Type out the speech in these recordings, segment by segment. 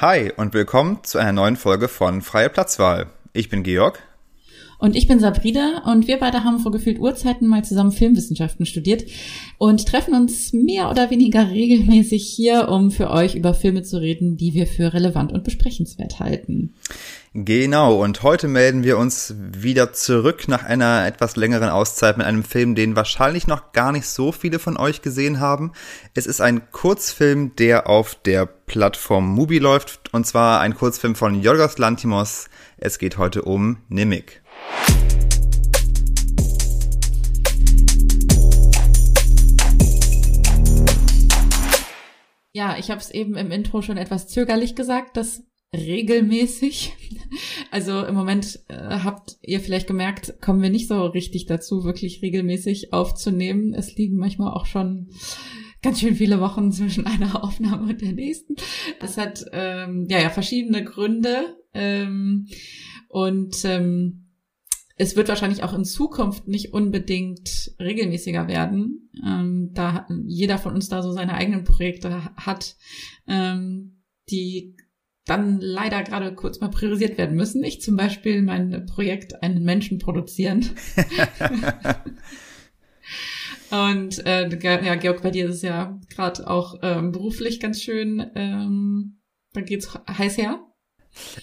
Hi und willkommen zu einer neuen Folge von Freie Platzwahl. Ich bin Georg. Und ich bin Sabrina und wir beide haben vor gefühlt Urzeiten mal zusammen Filmwissenschaften studiert und treffen uns mehr oder weniger regelmäßig hier, um für euch über Filme zu reden, die wir für relevant und besprechenswert halten. Genau, und heute melden wir uns wieder zurück nach einer etwas längeren Auszeit mit einem Film, den wahrscheinlich noch gar nicht so viele von euch gesehen haben. Es ist ein Kurzfilm, der auf der Plattform Mubi läuft, und zwar ein Kurzfilm von Yorgos Lantimos. Es geht heute um Nimik. Ja, ich habe es eben im Intro schon etwas zögerlich gesagt, dass regelmäßig. Also im Moment äh, habt ihr vielleicht gemerkt, kommen wir nicht so richtig dazu, wirklich regelmäßig aufzunehmen. Es liegen manchmal auch schon ganz schön viele Wochen zwischen einer Aufnahme und der nächsten. Das hat ähm, ja ja verschiedene Gründe ähm, und ähm, es wird wahrscheinlich auch in Zukunft nicht unbedingt regelmäßiger werden, ähm, da jeder von uns da so seine eigenen Projekte hat, ähm, die dann leider gerade kurz mal priorisiert werden müssen. Ich zum Beispiel mein Projekt einen Menschen produzieren. Und äh, ja, Georg, bei dir ist es ja gerade auch ähm, beruflich ganz schön, ähm, da geht's heiß her.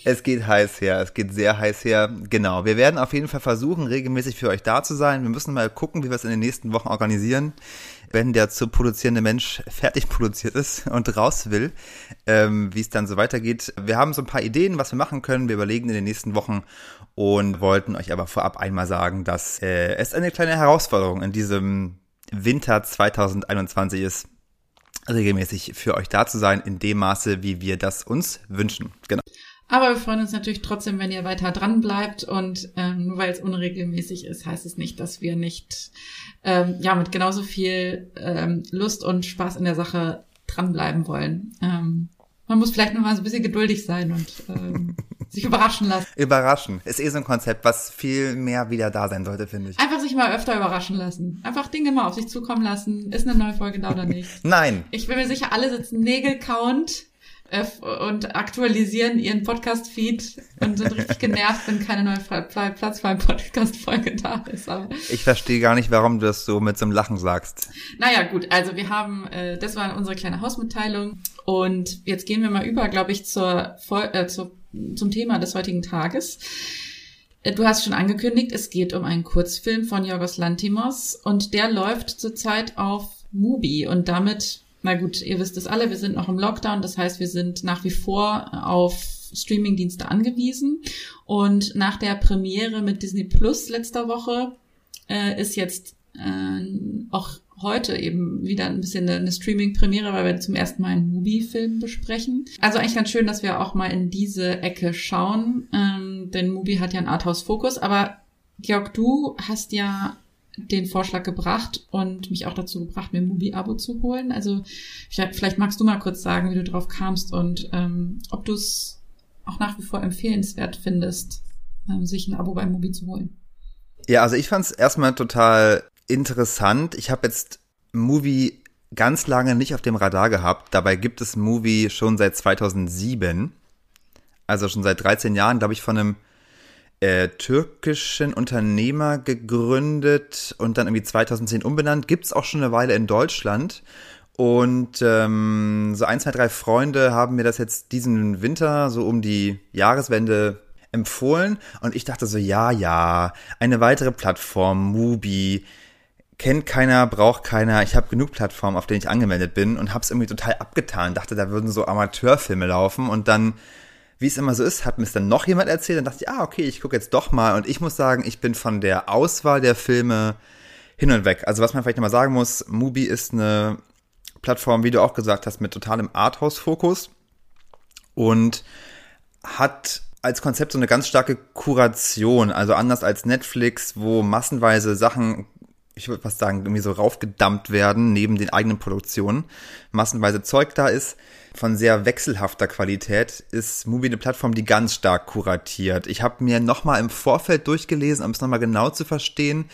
Es geht heiß her, es geht sehr heiß her. Genau, wir werden auf jeden Fall versuchen, regelmäßig für euch da zu sein. Wir müssen mal gucken, wie wir es in den nächsten Wochen organisieren, wenn der zu produzierende Mensch fertig produziert ist und raus will, ähm, wie es dann so weitergeht. Wir haben so ein paar Ideen, was wir machen können. Wir überlegen in den nächsten Wochen und wollten euch aber vorab einmal sagen, dass äh, es eine kleine Herausforderung in diesem Winter 2021 ist regelmäßig für euch da zu sein, in dem Maße, wie wir das uns wünschen. Genau. Aber wir freuen uns natürlich trotzdem, wenn ihr weiter dran bleibt und ähm, nur weil es unregelmäßig ist, heißt es nicht, dass wir nicht ähm, ja mit genauso viel ähm, Lust und Spaß in der Sache dranbleiben wollen. Ähm, man muss vielleicht noch mal so ein bisschen geduldig sein und ähm, sich überraschen lassen. Überraschen. Ist eh so ein Konzept, was viel mehr wieder da sein sollte, finde ich. Einfach sich mal öfter überraschen lassen. Einfach Dinge mal auf sich zukommen lassen. Ist eine neue Folge da oder nicht? Nein. Ich bin mir sicher, alle sitzen Nägelcount äh, und aktualisieren ihren Podcast-Feed und sind richtig genervt, wenn keine neue Platz für Podcast-Folge da ist. Aber ich verstehe gar nicht, warum du das so mit so einem Lachen sagst. Naja, gut, also wir haben, äh, das war unsere kleine Hausmitteilung und jetzt gehen wir mal über, glaube ich, zur, äh, zur, zum Thema des heutigen Tages. Äh, du hast schon angekündigt, es geht um einen Kurzfilm von Jorgos Lantimos und der läuft zurzeit auf Mubi und damit na gut, ihr wisst es alle, wir sind noch im Lockdown, das heißt, wir sind nach wie vor auf Streamingdienste angewiesen. Und nach der Premiere mit Disney Plus letzter Woche äh, ist jetzt äh, auch heute eben wieder ein bisschen eine, eine Streaming-Premiere, weil wir zum ersten Mal einen Mubi-Film besprechen. Also eigentlich ganz schön, dass wir auch mal in diese Ecke schauen, ähm, denn Mubi hat ja einen Arthouse-Fokus. Aber Georg, du hast ja den Vorschlag gebracht und mich auch dazu gebracht, mir ein Mubi-Abo zu holen. Also vielleicht magst du mal kurz sagen, wie du drauf kamst und ähm, ob du es auch nach wie vor empfehlenswert findest, ähm, sich ein Abo bei Mubi zu holen. Ja, also ich fand es erstmal total interessant. Ich habe jetzt Movie ganz lange nicht auf dem Radar gehabt. Dabei gibt es Movie schon seit 2007. Also schon seit 13 Jahren, glaube ich, von einem äh, türkischen Unternehmer gegründet und dann irgendwie 2010 umbenannt. Gibt's auch schon eine Weile in Deutschland. Und ähm, so ein, zwei, drei Freunde haben mir das jetzt diesen Winter so um die Jahreswende empfohlen. Und ich dachte so, ja, ja, eine weitere Plattform, Mubi, kennt keiner, braucht keiner. Ich habe genug Plattformen, auf denen ich angemeldet bin und habe es irgendwie total abgetan. Dachte, da würden so Amateurfilme laufen und dann wie es immer so ist, hat mir es dann noch jemand erzählt. Dann dachte ich, ah, okay, ich gucke jetzt doch mal. Und ich muss sagen, ich bin von der Auswahl der Filme hin und weg. Also was man vielleicht nochmal sagen muss, Mubi ist eine Plattform, wie du auch gesagt hast, mit totalem Arthouse-Fokus und hat als Konzept so eine ganz starke Kuration. Also anders als Netflix, wo massenweise Sachen ich würde fast sagen, irgendwie so raufgedammt werden, neben den eigenen Produktionen, massenweise Zeug da ist, von sehr wechselhafter Qualität, ist Movie eine Plattform, die ganz stark kuratiert. Ich habe mir nochmal im Vorfeld durchgelesen, um es nochmal genau zu verstehen.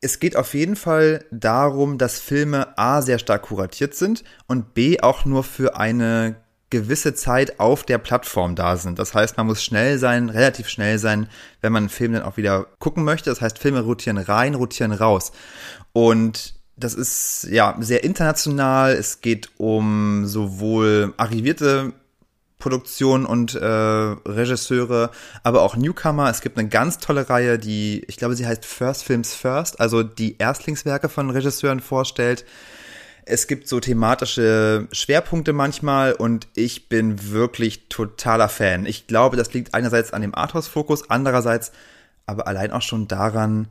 Es geht auf jeden Fall darum, dass Filme A sehr stark kuratiert sind und B auch nur für eine gewisse Zeit auf der Plattform da sind. Das heißt, man muss schnell sein, relativ schnell sein, wenn man einen Film dann auch wieder gucken möchte. Das heißt, Filme rotieren rein, rotieren raus. Und das ist ja sehr international. Es geht um sowohl arrivierte Produktion und äh, Regisseure, aber auch Newcomer. Es gibt eine ganz tolle Reihe, die, ich glaube, sie heißt First Films First, also die Erstlingswerke von Regisseuren vorstellt. Es gibt so thematische Schwerpunkte manchmal und ich bin wirklich totaler Fan. Ich glaube, das liegt einerseits an dem Arthouse-Fokus, andererseits aber allein auch schon daran,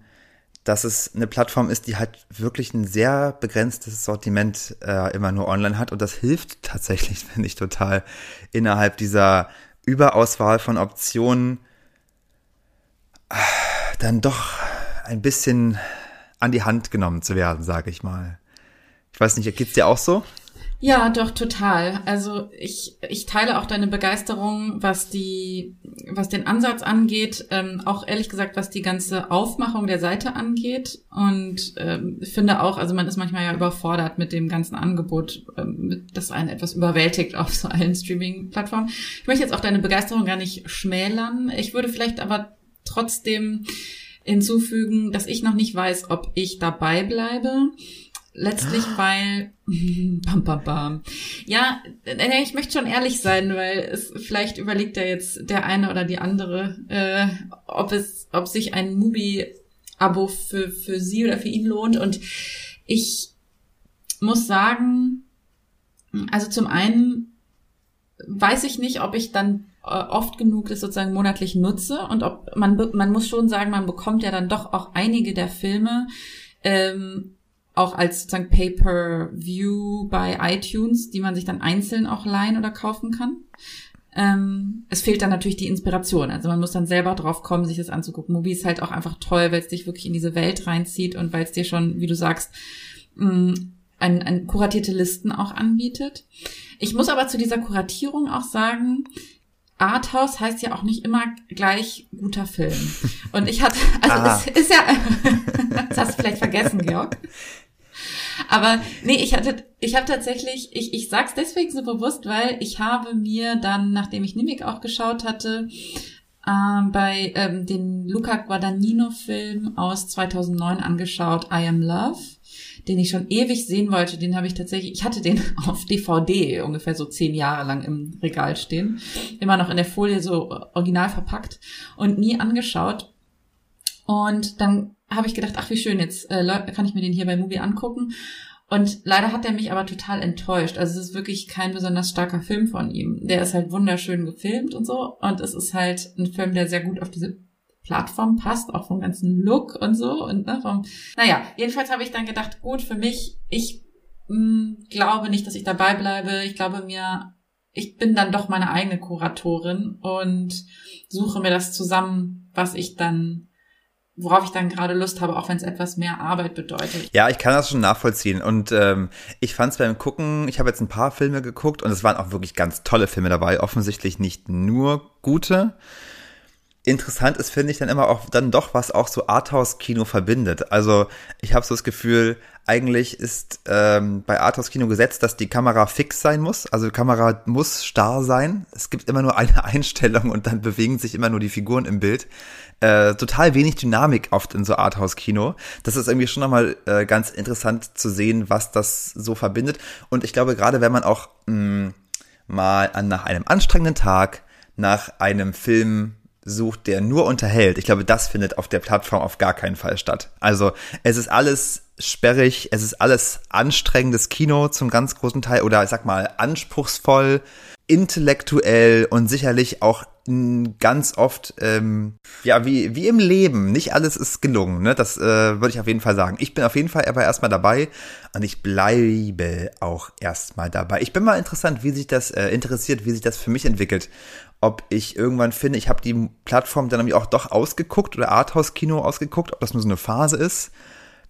dass es eine Plattform ist, die halt wirklich ein sehr begrenztes Sortiment äh, immer nur online hat. Und das hilft tatsächlich, finde ich, total innerhalb dieser Überauswahl von Optionen äh, dann doch ein bisschen an die Hand genommen zu werden, sage ich mal. Ich weiß nicht, geht's dir auch so? Ja, doch, total. Also ich, ich teile auch deine Begeisterung, was die, was den Ansatz angeht, ähm, auch ehrlich gesagt, was die ganze Aufmachung der Seite angeht. Und ähm, finde auch, also man ist manchmal ja überfordert mit dem ganzen Angebot, ähm, das einen etwas überwältigt auf so allen Streaming-Plattformen. Ich möchte jetzt auch deine Begeisterung gar nicht schmälern. Ich würde vielleicht aber trotzdem hinzufügen, dass ich noch nicht weiß, ob ich dabei bleibe Letztlich, ah. weil, bam, bam, bam. Ja, ich möchte schon ehrlich sein, weil es vielleicht überlegt ja jetzt der eine oder die andere, äh, ob es, ob sich ein Mubi-Abo für, für sie oder für ihn lohnt. Und ich muss sagen, also zum einen weiß ich nicht, ob ich dann äh, oft genug das sozusagen monatlich nutze und ob man, man muss schon sagen, man bekommt ja dann doch auch einige der Filme, ähm, auch als sozusagen Pay-per-View bei iTunes, die man sich dann einzeln auch leihen oder kaufen kann. Ähm, es fehlt dann natürlich die Inspiration. Also man muss dann selber drauf kommen, sich das anzugucken. Mobi ist halt auch einfach toll, weil es dich wirklich in diese Welt reinzieht und weil es dir schon, wie du sagst, mh, mm, ein, ein kuratierte Listen auch anbietet. Ich muss aber zu dieser Kuratierung auch sagen, Arthouse heißt ja auch nicht immer gleich guter Film. Und ich hatte, also ah. es ist ja, das hast du vielleicht vergessen, Georg. Aber nee, ich hatte, ich habe tatsächlich, ich, ich sag's deswegen so bewusst, weil ich habe mir dann, nachdem ich Nimik auch geschaut hatte, ähm, bei ähm, den Luca Guadagnino-Film aus 2009 angeschaut, I Am Love, den ich schon ewig sehen wollte. Den habe ich tatsächlich, ich hatte den auf DVD ungefähr so zehn Jahre lang im Regal stehen, immer noch in der Folie so original verpackt und nie angeschaut. Und dann habe ich gedacht, ach wie schön, jetzt äh, kann ich mir den hier bei Movie angucken. Und leider hat er mich aber total enttäuscht. Also es ist wirklich kein besonders starker Film von ihm. Der ist halt wunderschön gefilmt und so. Und es ist halt ein Film, der sehr gut auf diese Plattform passt, auch vom ganzen Look und so. Und ne, vom, naja, jedenfalls habe ich dann gedacht, gut, für mich, ich mh, mm, glaube nicht, dass ich dabei bleibe. Ich glaube mir, ich bin dann doch meine eigene Kuratorin und suche mir das zusammen, was ich dann worauf ich dann gerade Lust habe, auch wenn es etwas mehr Arbeit bedeutet. Ja, ich kann das schon nachvollziehen. Und ähm, ich fand es beim Gucken, ich habe jetzt ein paar Filme geguckt und es waren auch wirklich ganz tolle Filme dabei. Offensichtlich nicht nur gute. Interessant ist, finde ich, dann immer auch dann doch, was auch so Arthouse-Kino verbindet. Also ich habe so das Gefühl, eigentlich ist ähm, bei Arthouse-Kino gesetzt, dass die Kamera fix sein muss. Also die Kamera muss starr sein. Es gibt immer nur eine Einstellung und dann bewegen sich immer nur die Figuren im Bild äh, total wenig Dynamik oft in so Arthouse-Kino. Das ist irgendwie schon nochmal äh, ganz interessant zu sehen, was das so verbindet. Und ich glaube, gerade wenn man auch mh, mm, mal an, nach einem anstrengenden Tag, nach einem Film sucht, der nur unterhält, ich glaube, das findet auf der Plattform auf gar keinen Fall statt. Also es ist alles sperrig, es ist alles anstrengendes Kino zum ganz großen Teil oder ich sag mal anspruchsvoll, intellektuell und sicherlich auch ganz oft, ähm, ja, wie, wie im Leben, nicht alles ist gelungen, ne? Das äh, würde ich auf jeden Fall sagen. Ich bin auf jeden Fall aber erstmal dabei und ich bleibe auch erstmal dabei. Ich bin mal interessant, wie sich das äh, interessiert, wie sich das für mich entwickelt. Ob ich irgendwann finde, ich habe die Plattform dann nämlich auch doch ausgeguckt oder Arthouse-Kino ausgeguckt, ob das nur so eine Phase ist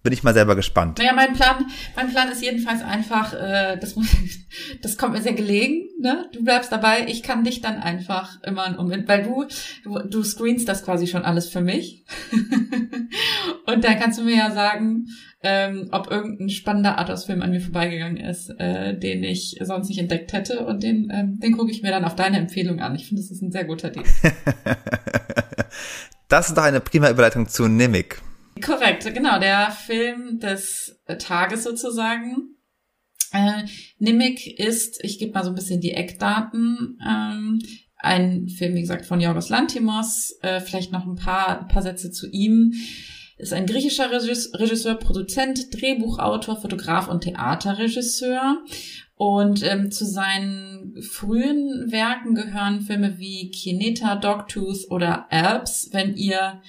bin ich mal selber gespannt. Naja, mein Plan, mein Plan ist jedenfalls einfach, äh, das, das kommt mir sehr gelegen, ne? Du bleibst dabei, ich kann dich dann einfach immer um, weil du, du, du screenst das quasi schon alles für mich. Und dann kannst du mir ja sagen, ähm, ob irgendein spannender Arthouse-Film an mir vorbeigegangen ist, äh, den ich sonst nicht entdeckt hätte. Und den, ähm, den gucke ich mir dann auf deine Empfehlung an. Ich finde, das ist ein sehr guter Deal. das ist doch eine prima Überleitung zu Nimic. Korrekt, genau, der Film des Tages sozusagen. Äh, Nimic ist, ich gebe mal so ein bisschen die Eckdaten, ähm, ein Film, wie gesagt, von Yorgos Lantimos, äh, vielleicht noch ein paar, ein paar Sätze zu ihm. Ist ein griechischer Regisseur, Produzent, Drehbuchautor, Fotograf und Theaterregisseur. Und ähm, zu seinen frühen Werken gehören Filme wie Kineta, Dogtooth oder Alps. Wenn ihr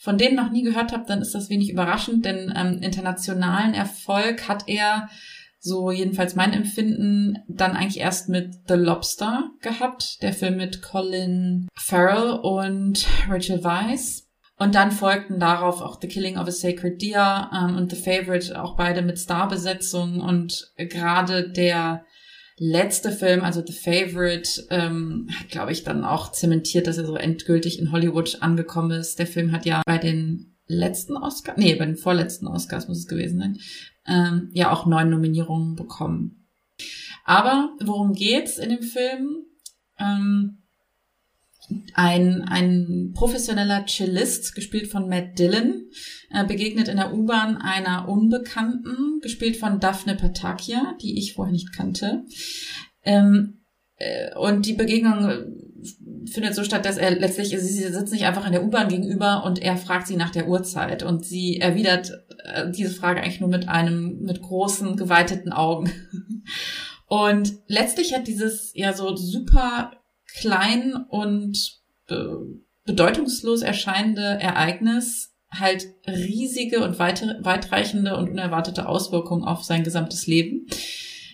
von denen noch nie gehört habt, dann ist das wenig überraschend, denn ähm, internationalen Erfolg hat er so jedenfalls mein Empfinden, dann eigentlich erst mit The Lobster gehabt, der Film mit Colin Farrell und Rachel Weisz. Und dann folgten darauf auch The Killing of a Sacred Deer ähm, und The Favorite, auch beide mit Starbesetzung. Und gerade der letzte Film, also The Favorite, ähm, hat, glaube ich, dann auch zementiert, dass er so endgültig in Hollywood angekommen ist. Der Film hat ja bei den letzten Oscars, nee, bei den vorletzten Oscars muss es gewesen sein, ähm, ja auch neun Nominierungen bekommen. Aber worum geht's in dem Film? Ähm, ein, ein professioneller Cellist, gespielt von Matt Dillon, äh, begegnet in der U-Bahn einer Unbekannten, gespielt von Daphne Patakia, die ich vorher nicht kannte. Ähm, äh, und die Begegnung findet so statt, dass er letztlich, sie sitzt nicht einfach in der U-Bahn gegenüber und er fragt sie nach der Uhrzeit und sie erwidert äh, diese Frage eigentlich nur mit einem, mit großen, geweiteten Augen. Und letztlich hat dieses ja so super klein und äh, bedeutungslos erscheinende Ereignis halt riesige und weite, weitreichende und unerwartete Auswirkungen auf sein gesamtes Leben.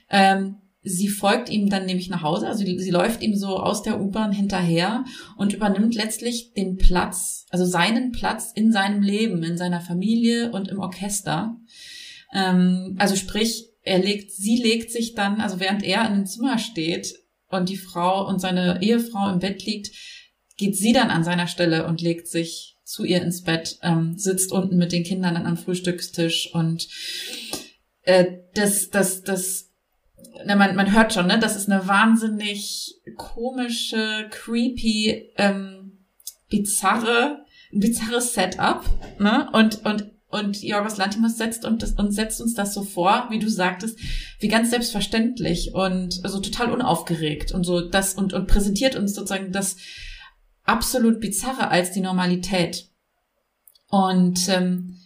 Ähm, Sie folgt ihm dann nämlich nach Hause, also sie läuft ihm so aus der U-Bahn hinterher und übernimmt letztlich den Platz, also seinen Platz in seinem Leben, in seiner Familie und im Orchester. Ähm, also sprich, er legt, sie legt sich dann, also während er in einem Zimmer steht und die Frau und seine Ehefrau im Bett liegt, geht sie dann an seiner Stelle und legt sich zu ihr ins Bett, ähm, sitzt unten mit den Kindern dann am Frühstückstisch und äh, das, das, das na, man, man hört schon, ne? Das ist eine wahnsinnig komische, creepy, ähm, bizarre, bizarres Setup, ne? Und, und, und Jorgos Lantimos setzt und, das, und setzt uns das so vor, wie du sagtest, wie ganz selbstverständlich und so also total unaufgeregt und so das und, und präsentiert uns sozusagen das absolut bizarre als die Normalität. Und ähm,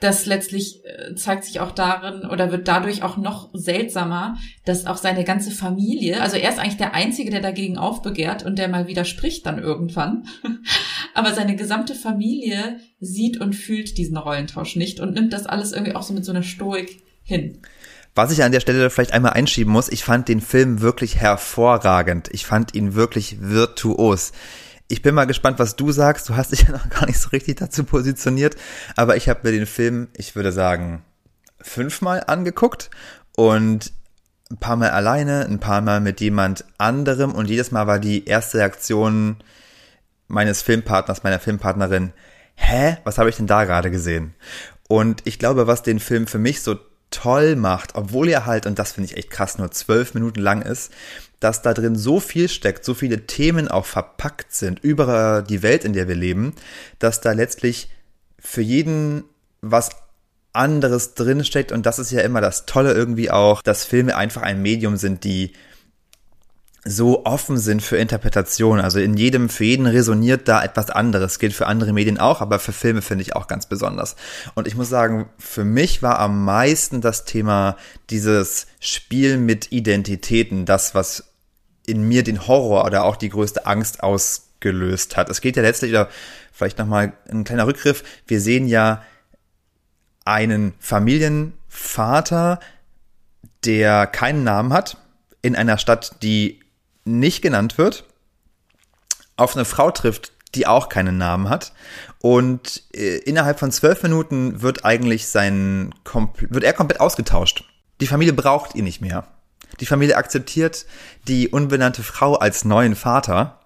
das letztlich äh, zeigt sich auch darin oder wird dadurch auch noch seltsamer, dass auch seine ganze Familie, also er ist eigentlich der Einzige, der dagegen aufbegehrt und der mal widerspricht dann irgendwann, aber seine gesamte Familie sieht und fühlt diesen Rollentausch nicht und nimmt das alles irgendwie auch so mit so einer Stoik hin. Was ich an der Stelle vielleicht einmal einschieben muss, ich fand den Film wirklich hervorragend. Ich fand ihn wirklich virtuos. Ich bin mal gespannt, was du sagst. Du hast dich ja noch gar nicht so richtig dazu positioniert, aber ich habe mir den Film, ich würde sagen, fünfmal angeguckt und ein paar Mal alleine, ein paar Mal mit jemand anderem und jedes Mal war die erste Reaktion meines Filmpartners, meiner Filmpartnerin, hä, was habe ich denn da gerade gesehen? Und ich glaube, was den Film für mich so toll macht, obwohl er halt, und das finde ich echt krass, nur zwölf Minuten lang ist, dass da drin so viel steckt, so viele Themen auch verpackt sind über die Welt, in der wir leben, dass da letztlich für jeden was anderes drinsteckt. Und das ist ja immer das Tolle irgendwie auch, dass Filme einfach ein Medium sind, die so offen sind für Interpretation. Also in jedem, für jeden resoniert da etwas anderes. Gilt für andere Medien auch, aber für Filme finde ich auch ganz besonders. Und ich muss sagen, für mich war am meisten das Thema dieses Spiel mit Identitäten, das, was in mir den Horror oder auch die größte Angst ausgelöst hat. Es geht ja letztlich, oder vielleicht nochmal ein kleiner Rückgriff, wir sehen ja einen Familienvater, der keinen Namen hat, in einer Stadt, die nicht genannt wird, auf eine Frau trifft, die auch keinen Namen hat. Und äh, innerhalb von zwölf Minuten wird eigentlich sein, wird er komplett ausgetauscht. Die Familie braucht ihn nicht mehr. Die Familie akzeptiert die unbenannte Frau als neuen Vater.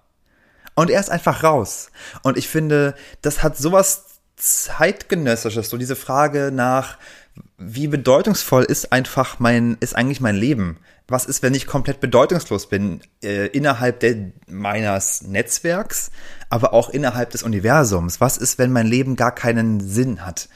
Und er ist einfach raus. Und ich finde, das hat sowas zeitgenössisches, so diese Frage nach, wie bedeutungsvoll ist einfach mein, ist eigentlich mein Leben? Was ist, wenn ich komplett bedeutungslos bin äh, innerhalb de, meines Netzwerks, aber auch innerhalb des Universums? Was ist, wenn mein Leben gar keinen Sinn hat?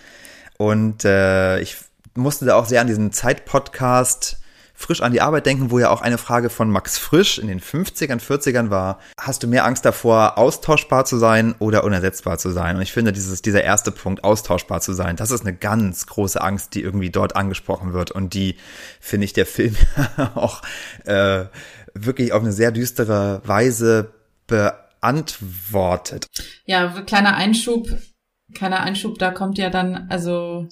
Und äh, ich musste da auch sehr an diesen Zeitpodcast frisch an die Arbeit denken, wo ja auch eine Frage von Max Frisch in den 50ern, 40ern war, hast du mehr Angst davor, austauschbar zu sein oder unersetzbar zu sein? Und ich finde, dieses, dieser erste Punkt, austauschbar zu sein, das ist eine ganz große Angst, die irgendwie dort angesprochen wird und die, finde ich, der Film auch äh, wirklich auf eine sehr düstere Weise beantwortet. Ja, kleiner Einschub, kleiner Einschub, da kommt ja dann, also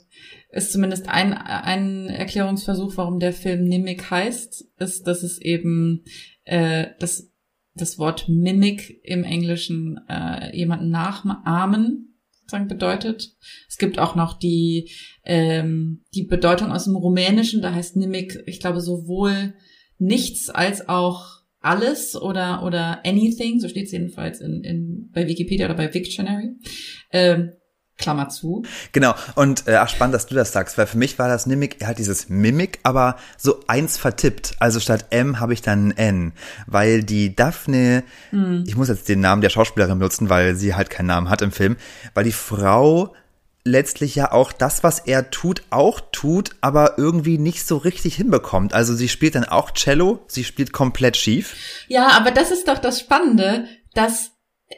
ist zumindest ein, ein Erklärungsversuch, warum der Film Mimic heißt, ist, dass es eben äh, das, das Wort Mimic im Englischen äh, jemanden nachahmen sozusagen bedeutet. Es gibt auch noch die, ähm, die Bedeutung aus dem Rumänischen, da heißt Mimic, ich glaube, sowohl nichts als auch alles oder oder anything, so steht es jedenfalls in, in bei Wikipedia oder bei Wiktionary. Ähm, Klammer zu. Genau. Und äh, ach, spannend, dass du das sagst, weil für mich war das Mimik, er hat dieses Mimik, aber so eins vertippt. Also statt M habe ich dann ein N. Weil die Daphne, mhm. ich muss jetzt den Namen der Schauspielerin nutzen, weil sie halt keinen Namen hat im Film, weil die Frau letztlich ja auch das, was er tut, auch tut, aber irgendwie nicht so richtig hinbekommt. Also sie spielt dann auch Cello, sie spielt komplett schief. Ja, aber das ist doch das Spannende, dass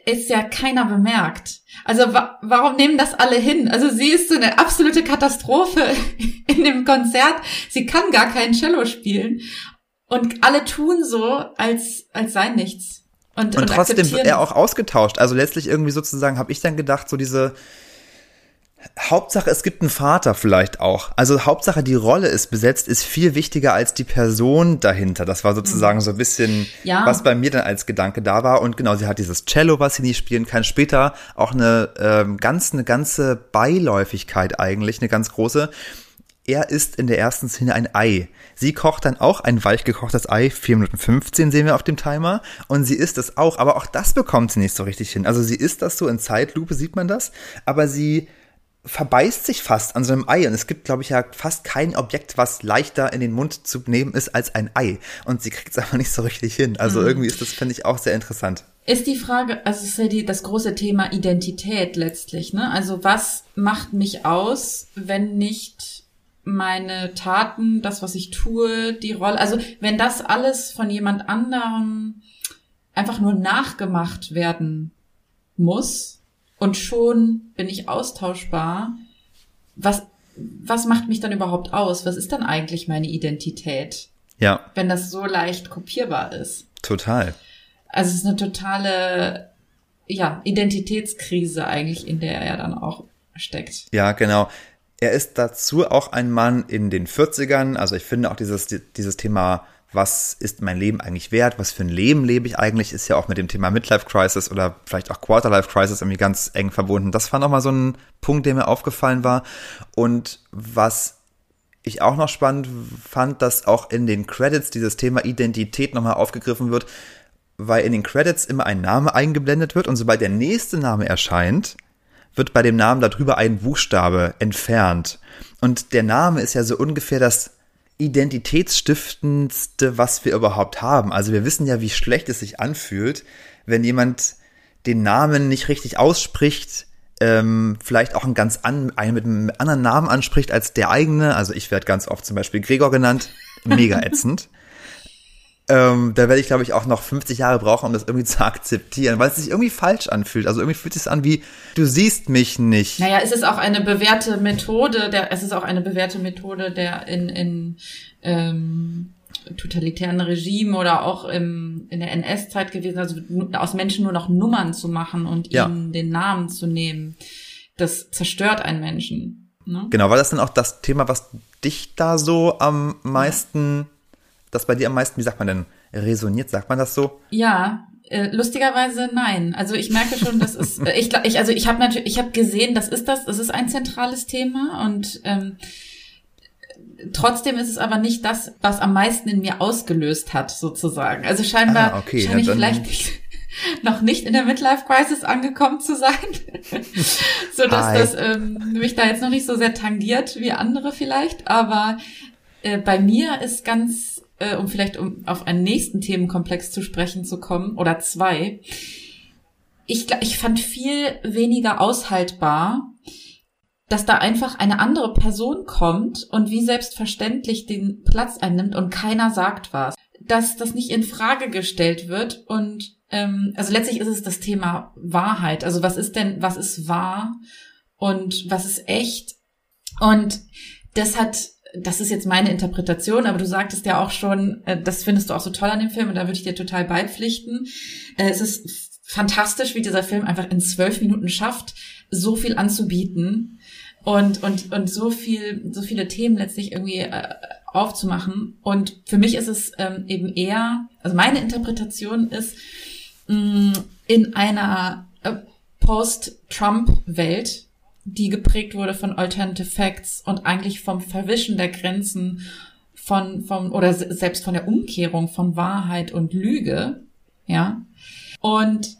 es ja keiner bemerkt. Also wa warum nehmen das alle hin? Also sie ist so eine absolute Katastrophe in dem Konzert. Sie kann gar kein Cello spielen. Und alle tun so, als, als sei nichts. Und, und, und trotzdem wird er auch ausgetauscht. Also letztlich irgendwie sozusagen habe ich dann gedacht, so diese, Hauptsache, es gibt einen Vater vielleicht auch. Also Hauptsache, die Rolle ist besetzt, ist viel wichtiger als die Person dahinter. Das war sozusagen mhm. so ein bisschen, ja. was bei mir dann als Gedanke da war. Und genau, sie hat dieses Cello, was sie nicht spielen kann. Später auch eine ähm, ganz, eine ganze Beiläufigkeit eigentlich, eine ganz große. Er ist in der ersten Szene ein Ei. Sie kocht dann auch ein weich gekochtes Ei, 4 Minuten 15 sehen wir auf dem Timer. Und sie isst es auch, aber auch das bekommt sie nicht so richtig hin. Also sie isst das so in Zeitlupe, sieht man das. Aber sie verbeißt sich fast an so einem Ei. Und es gibt, glaube ich, ja fast kein Objekt, was leichter in den Mund zu nehmen ist als ein Ei. Und sie kriegt es aber nicht so richtig hin. Also mhm. irgendwie ist das, finde ich, auch sehr interessant. Ist die Frage, also ist ja die, das große Thema Identität letztlich, ne? Also was macht mich aus, wenn nicht meine Taten, das, was ich tue, die Rolle, also wenn das alles von jemand anderem einfach nur nachgemacht werden muss, und schon bin ich austauschbar. Was, was macht mich dann überhaupt aus? Was ist dann eigentlich meine Identität? Ja. Wenn das so leicht kopierbar ist. Total. Also es ist eine totale, ja, Identitätskrise eigentlich, in der er dann auch steckt. Ja, genau. Er ist dazu auch ein Mann in den 40ern. Also ich finde auch dieses, dieses Thema was ist mein Leben eigentlich wert, was für ein Leben lebe ich eigentlich, ist ja auch mit dem Thema Midlife Crisis oder vielleicht auch Quarterlife Crisis irgendwie ganz eng verbunden. Das war nochmal so ein Punkt, der mir aufgefallen war. Und was ich auch noch spannend fand, dass auch in den Credits dieses Thema Identität nochmal aufgegriffen wird, weil in den Credits immer ein Name eingeblendet wird und sobald der nächste Name erscheint, wird bei dem Namen darüber ein Buchstabe entfernt. Und der Name ist ja so ungefähr das identitätsstiftendste, was wir überhaupt haben. Also wir wissen ja, wie schlecht es sich anfühlt, wenn jemand den Namen nicht richtig ausspricht, ähm, vielleicht auch einen ganz an, einen mit einem anderen Namen anspricht als der eigene. Also ich werde ganz oft zum Beispiel Gregor genannt, mega ätzend. Ähm, da werde ich, glaube ich, auch noch 50 Jahre brauchen, um das irgendwie zu akzeptieren, weil es sich irgendwie falsch anfühlt. Also irgendwie fühlt es sich an wie, du siehst mich nicht. Naja, es ist auch eine bewährte Methode, der, es ist auch eine bewährte Methode, der in, in ähm, totalitären Regimen oder auch im, in der NS-Zeit gewesen, also aus Menschen nur noch Nummern zu machen und ja. ihnen den Namen zu nehmen. Das zerstört einen Menschen. Ne? Genau, war das dann auch das Thema, was dich da so am meisten das bei dir am meisten, wie sagt man denn, resoniert? Sagt man das so? Ja, äh, lustigerweise nein. Also ich merke schon, das ist, äh, ich, ich also ich habe natürlich, ich habe gesehen, das ist das, das ist ein zentrales Thema und ähm, trotzdem ist es aber nicht das, was am meisten in mir ausgelöst hat, sozusagen. Also scheinbar, ah, okay. scheinbar ja, vielleicht nicht. noch nicht in der Midlife Crisis angekommen zu sein, so dass Hi. das ähm, mich da jetzt noch nicht so sehr tangiert wie andere vielleicht. Aber äh, bei mir ist ganz, äh, um vielleicht um auf einen nächsten Themenkomplex zu sprechen zu kommen oder zwei, ich, ich fand viel weniger aushaltbar, dass da einfach eine andere Person kommt und wie selbstverständlich den Platz einnimmt und keiner sagt was. Dass das nicht in Frage gestellt wird und ähm, also letztlich ist es das Thema Wahrheit. Also was ist denn, was ist wahr und was ist echt? Und das hat, das ist jetzt meine Interpretation, aber du sagtest ja auch schon, äh, das findest du auch so toll an dem Film und da würde ich dir total beipflichten. Äh, es ist fantastisch, wie dieser Film einfach in zwölf Minuten schafft, so viel anzubieten und und und so viel so viele Themen letztlich irgendwie äh, aufzumachen und für mich ist es ähm, eben eher also meine Interpretation ist mh, in einer Post-Trump-Welt die geprägt wurde von Alternative Facts und eigentlich vom Verwischen der Grenzen von vom oder se- selbst von der Umkehrung von Wahrheit und Lüge ja und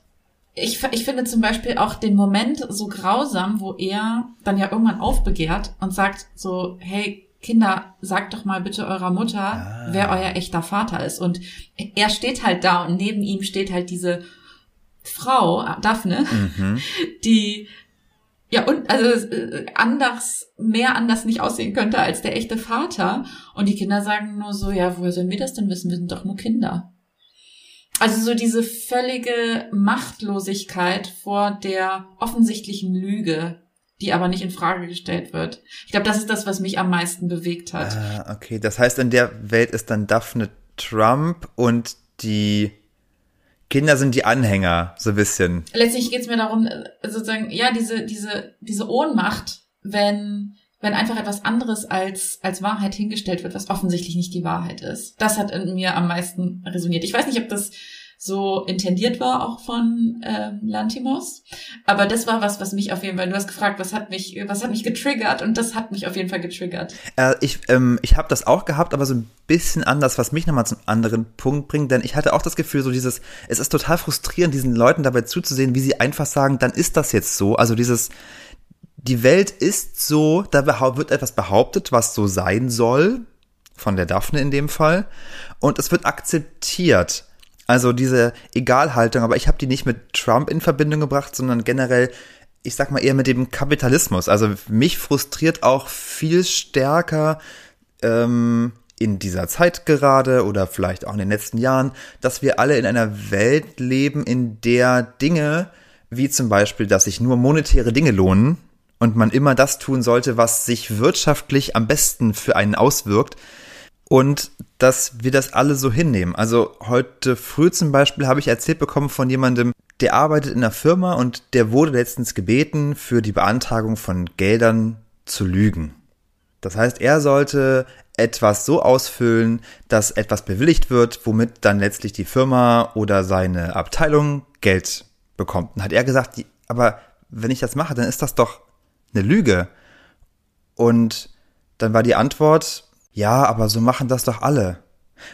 ich, ich finde zum Beispiel auch den Moment so grausam, wo er dann ja irgendwann aufbegehrt und sagt so, hey Kinder, sagt doch mal bitte eurer Mutter, Ah. wer euer echter Vater ist. Und er steht halt da und neben ihm steht halt diese Frau, Daphne, Mhm. die ja und also äh, anders mehr anders nicht aussehen könnte als der echte Vater. Und die Kinder sagen nur so ja woher sollen wir das denn wissen? Wir sind doch nur Kinder. Also so diese völlige Machtlosigkeit vor der offensichtlichen Lüge die aber nicht in Frage gestellt wird. Ich glaube das ist das was mich am meisten bewegt hat. Ah, okay. Das heißt, in der Welt ist dann Daphne Trump und die Kinder sind die Anhänger, so ein bisschen. letztlich geht es mir darum, äh, sozusagen, ja, diese, diese, diese Ohnmacht, wenn, wenn einfach etwas anderes als, als Wahrheit hingestellt wird, was offensichtlich nicht die Wahrheit ist. Das hat in mir am meisten resoniert. Ich weiß nicht, ob das so intendiert war auch von ähm, Lantimos, aber das war was, was mich auf jeden Fall, du hast gefragt, was hat mich, was hat mich getriggert und das hat mich auf jeden Fall getriggert. Äh, ich ähm, ich habe das auch gehabt, aber so ein bisschen anders, was mich nochmal zum anderen Punkt bringt, denn ich hatte auch das Gefühl, so dieses, es ist total frustrierend, diesen Leuten dabei zuzusehen, wie sie einfach sagen, dann ist das jetzt so. Also dieses, die Welt ist so, da wird etwas behauptet, was so sein soll, von der Daphne in dem Fall, und es wird akzeptiert. Also diese Egalhaltung, aber ich habe die nicht mit Trump in Verbindung gebracht, sondern generell, ich sag mal eher mit dem Kapitalismus. Also mich frustriert auch viel stärker ähm, in dieser Zeit gerade oder vielleicht auch in den letzten Jahren, dass wir alle in einer Welt leben, in der Dinge, wie zum Beispiel, dass sich nur monetäre Dinge lohnen und man immer das tun sollte, was sich wirtschaftlich am besten für einen auswirkt, und dass wir das alle so hinnehmen. Also heute früh zum Beispiel habe ich erzählt bekommen von jemandem, der arbeitet in einer Firma und der wurde letztens gebeten, für die Beantragung von Geldern zu lügen. Das heißt, er sollte etwas so ausfüllen, dass etwas bewilligt wird, womit dann letztlich die Firma oder seine Abteilung Geld bekommt. Dann hat er gesagt, die, aber wenn ich das mache, dann ist das doch eine Lüge. Und dann war die Antwort, ja, aber so machen das doch alle.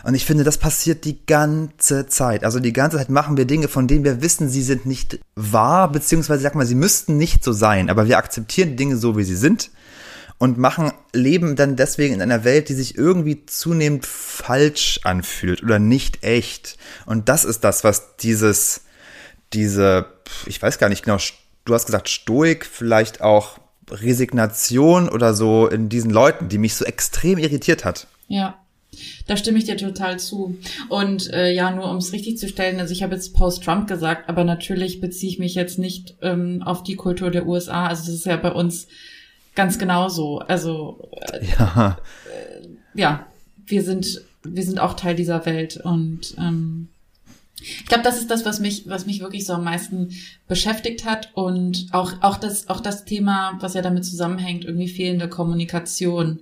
Und ich finde, das passiert die ganze Zeit. Also die ganze Zeit machen wir Dinge, von denen wir wissen, sie sind nicht wahr, beziehungsweise sag mal, sie müssten nicht so sein, aber wir akzeptieren Dinge so, wie sie sind und machen, leben dann deswegen in einer Welt, die sich irgendwie zunehmend falsch anfühlt oder nicht echt. Und das ist das, was dieses, diese, ich weiß gar nicht genau, du hast gesagt Stoik, vielleicht auch Resignation oder so in diesen Leuten, die mich so extrem irritiert hat. Ja, da stimme ich dir total zu. Und äh, ja, nur um es richtig zu stellen, also ich habe jetzt Post-Trump gesagt, aber natürlich beziehe ich mich jetzt nicht ähm, auf die Kultur der USA. Also das ist ja bei uns ganz genauso. Also äh, Ja. ja, wir sind wir sind auch Teil dieser Welt und ähm, ich glaube, das ist das, was mich, was mich wirklich so am meisten beschäftigt hat und auch auch das auch das Thema, was ja damit zusammenhängt, irgendwie fehlende Kommunikation.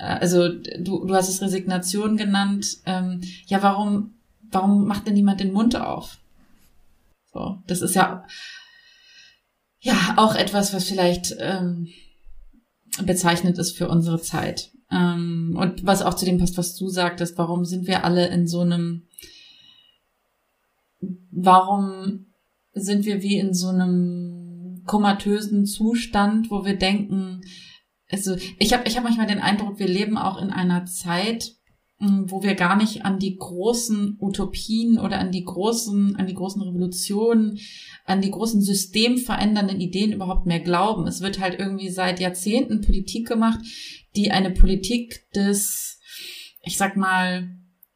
Äh, Also du, du hast es Resignation genannt. Ähm, ja, warum warum macht denn niemand den Mund auf? So, das ist ja ja auch etwas, was vielleicht ähm, bezeichnet ist für unsere Zeit. Ähm, und was auch zu dem passt, was du sagtest, warum sind wir alle in so einem warum sind wir wie in so einem komatösen Zustand, wo wir denken, also ich habe ich hab manchmal den Eindruck, wir leben auch in einer Zeit, hm, wo wir gar nicht an die großen Utopien oder an die großen, an die großen Revolutionen, an die großen systemverändernden Ideen überhaupt mehr glauben. Es wird halt irgendwie seit Jahrzehnten Politik gemacht, die eine Politik des, ich sag mal,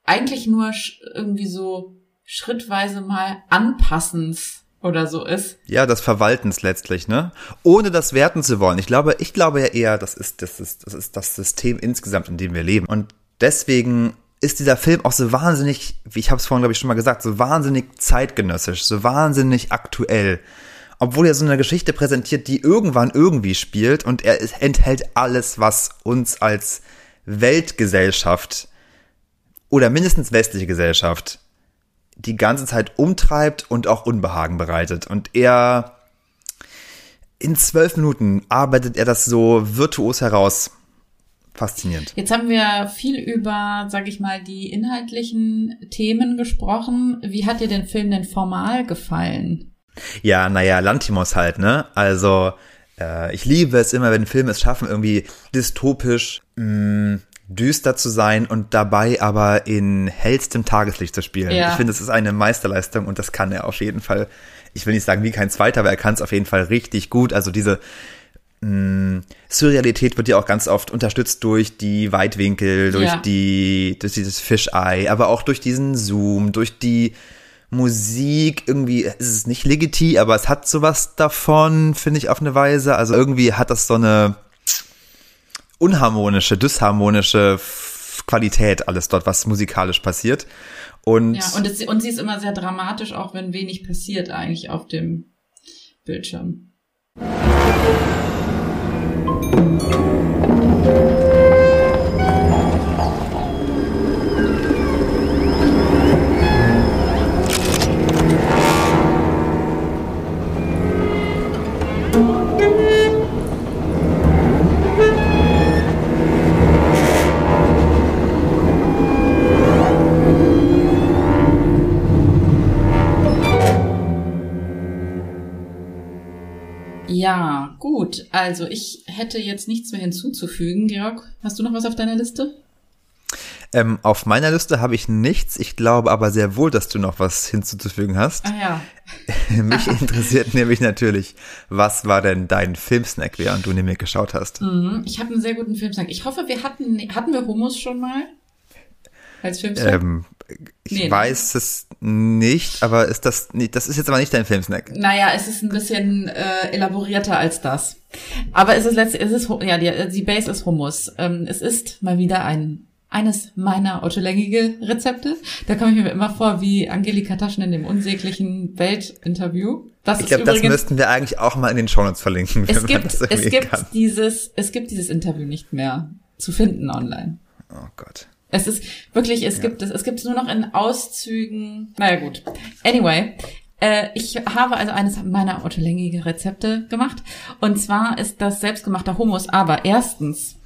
eigentlich nur irgendwie so schrittweise mal Anpassens oder so ist. Ja, das Verwaltens letztlich, ne? Ohne das werten zu wollen. Ich glaube, ich glaube ja eher, das ist, das ist, das ist das System insgesamt, in dem wir leben. Und deswegen ist dieser Film auch so wahnsinnig, wie ich habe es vorhin, glaube ich, schon mal gesagt, so wahnsinnig zeitgenössisch, so wahnsinnig aktuell. Obwohl er so eine Geschichte präsentiert, die irgendwann irgendwie spielt und er enthält alles, was uns als Weltgesellschaft oder mindestens westliche Gesellschaft die ganze Zeit umtreibt und auch Unbehagen bereitet. Und er in zwölf Minuten arbeitet er das so virtuos heraus. Faszinierend. Jetzt haben wir viel über, sag ich mal, die inhaltlichen Themen gesprochen. Wie hat dir den Film denn formal gefallen? Ja, naja, Lantimos halt, ne? Also, äh, ich liebe es immer, wenn Filme es schaffen, irgendwie dystopisch mh, mm, düster zu sein und dabei aber in hellstem Tageslicht zu spielen. Ja. Ich finde, es ist eine Meisterleistung und das kann er auf jeden Fall. Ich will nicht sagen wie kein zweiter, aber er kann es auf jeden Fall richtig gut. Also diese mh, mm, Surrealität wird ja auch ganz oft unterstützt durch die Weitwinkel, durch ja. die, durch dieses Fischei, aber auch durch diesen Zoom, durch die Musik, irgendwie ist es nicht legitim, aber es hat sowas davon, finde ich auf eine Weise. Also irgendwie hat das so eine unharmonische, dysharmonische Qualität alles dort, was musikalisch passiert. Und, ja, und, es, und sie ist immer sehr dramatisch, auch wenn wenig passiert eigentlich auf dem Bildschirm. Ja, gut. Also ich hätte jetzt nichts mehr hinzuzufügen. Georg, hast du noch was auf deiner Liste? Ähm, auf meiner Liste habe ich nichts. Ich glaube aber sehr wohl, dass du noch was hinzuzufügen hast. Ah ja. Mich interessiert nämlich natürlich, was war denn dein Filmsnack, während du nämlich geschaut hast? Mhm, ich habe einen sehr guten Filmsnack. Ich hoffe, wir hatten, hatten wir Hummus schon mal? Als Filmsnack? Ähm, ich nee, weiß nee. es nicht, aber ist das nicht, das ist jetzt aber nicht dein Filmsnack. Naja, es ist ein bisschen äh, elaborierter als das. Aber es ist letztlich, es ist, ja, die, die Base ist Hummus. Ähm, es ist mal wieder ein eines meiner autolängige Rezepte. Da komme ich mir immer vor wie Angelika Taschen in dem unsäglichen Weltinterview. Das ich glaube, das müssten wir eigentlich auch mal in den Shownotes verlinken. Es gibt, es gibt kann. dieses, es gibt dieses Interview nicht mehr zu finden online. Oh Gott. Es ist wirklich, es ja. gibt es, es gibt es nur noch in Auszügen. Naja, gut. Anyway, äh, ich habe also eines meiner autolängige Rezepte gemacht. Und zwar ist das selbstgemachter Hummus. Aber erstens,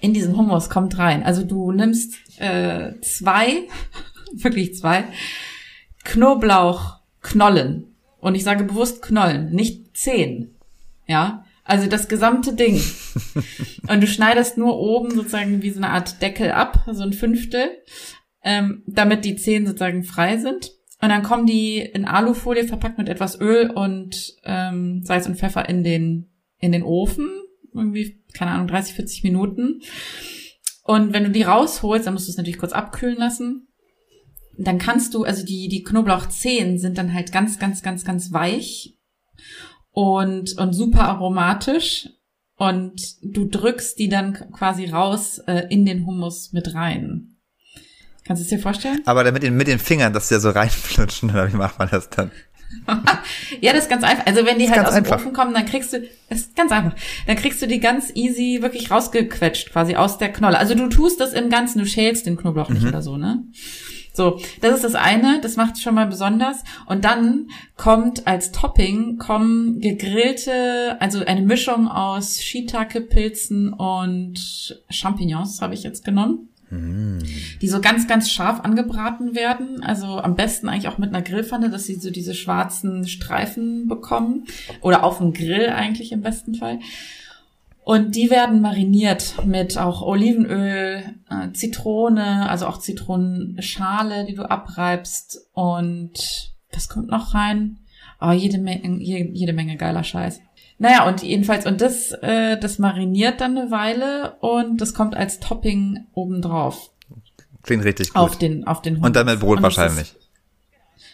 in diesen Hummus kommt rein. Also du nimmst äh, zwei, wirklich zwei, Knoblauchknollen. Und ich sage bewusst Knollen, nicht zehn. Ja, also das gesamte Ding. und du schneidest nur oben sozusagen wie so eine Art Deckel ab, so ein Fünftel, ähm, damit die Zehen sozusagen frei sind. Und dann kommen die in Alufolie verpackt mit etwas Öl und ähm, Salz und Pfeffer in den, in den Ofen. Irgendwie, keine Ahnung, 30, 40 Minuten. Und wenn du die rausholst, dann musst du es natürlich kurz abkühlen lassen. Dann kannst du, also die, die Knoblauchzehen sind dann halt ganz, ganz, ganz, ganz weich und, und super aromatisch. Und du drückst die dann quasi raus äh, in den Hummus mit rein. Kannst du es dir vorstellen? Aber damit mit den Fingern, dass sie ja so reinflutschen, oder wie macht man das dann? ja, das ist ganz einfach. Also wenn die halt aus dem Ofen kommen, dann kriegst du, das ist ganz einfach. Dann kriegst du die ganz easy wirklich rausgequetscht, quasi aus der Knolle. Also du tust das im Ganzen, du schälst den Knoblauch nicht mhm. oder so, ne? So, das ist das eine, das macht es schon mal besonders. Und dann kommt als Topping kommen gegrillte, also eine Mischung aus Shiitake-Pilzen und Champignons habe ich jetzt genommen. die so ganz, ganz scharf angebraten werden. Also am besten eigentlich auch mit einer Grillpfanne, dass sie so diese schwarzen Streifen bekommen. Oder auf dem Grill eigentlich im besten Fall. Und die werden mariniert mit auch Olivenöl, äh, Zitrone, also auch Zitronenschale, die du abreibst. Und was kommt noch rein? Oh, jede Menge, jede Menge geiler Scheiß. Naja, und jedenfalls, und das, äh, das mariniert dann eine Weile und das kommt als Topping obendrauf. Klingt richtig gut. Auf den, auf den Hummus. Und dann mit Brot wahrscheinlich. Ist,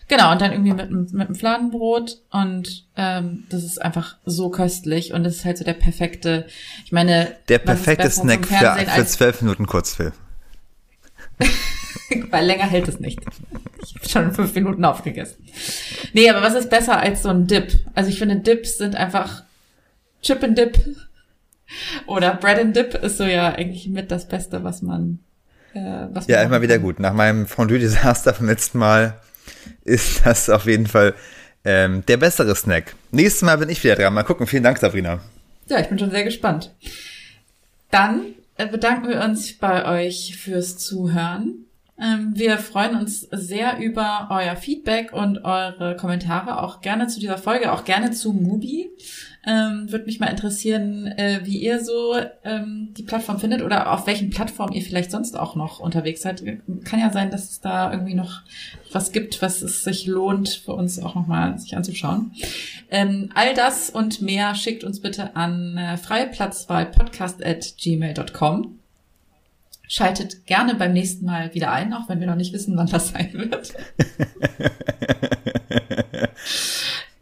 genau, und dann irgendwie mit, mit einem Fladenbrot und ähm, das ist einfach so köstlich und das ist halt so der perfekte, ich meine... Der perfekte Snack für, für zwölf Minuten Kurzfilm. Weil länger hält es nicht. Ich habe schon fünf Minuten aufgegessen. Nee, aber was ist besser als so ein Dip? Also ich finde, Dips sind einfach Chip and Dip oder Bread and Dip ist so ja eigentlich mit das Beste, was man äh, was man Ja, immer wieder gut. Nach meinem Fondue-Desaster vom letzten Mal ist das auf jeden Fall ähm, der bessere Snack. Nächstes Mal bin ich wieder dran. Mal gucken. Vielen Dank, Sabrina. Ja, ich bin schon sehr gespannt. Dann äh, bedanken wir uns bei euch fürs Zuhören. Ähm, wir freuen uns sehr über euer Feedback und eure Kommentare, auch gerne zu dieser Folge, auch gerne zu Mubi. Ähm, Würde mich mal interessieren, äh, wie ihr so ähm, die Plattform findet oder auf welchen Plattformen ihr vielleicht sonst auch noch unterwegs seid. Kann ja sein, dass es da irgendwie noch was gibt, was es sich lohnt, für uns auch nochmal sich anzuschauen. Ähm, all das und mehr schickt uns bitte an äh, freiplatzwahlpodcast.gmail.com. Schaltet gerne beim nächsten Mal wieder ein, auch wenn wir noch nicht wissen, wann das sein wird.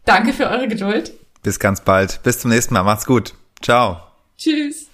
Danke für eure Geduld. Bis ganz bald. Bis zum nächsten Mal. Macht's gut. Ciao. Tschüss.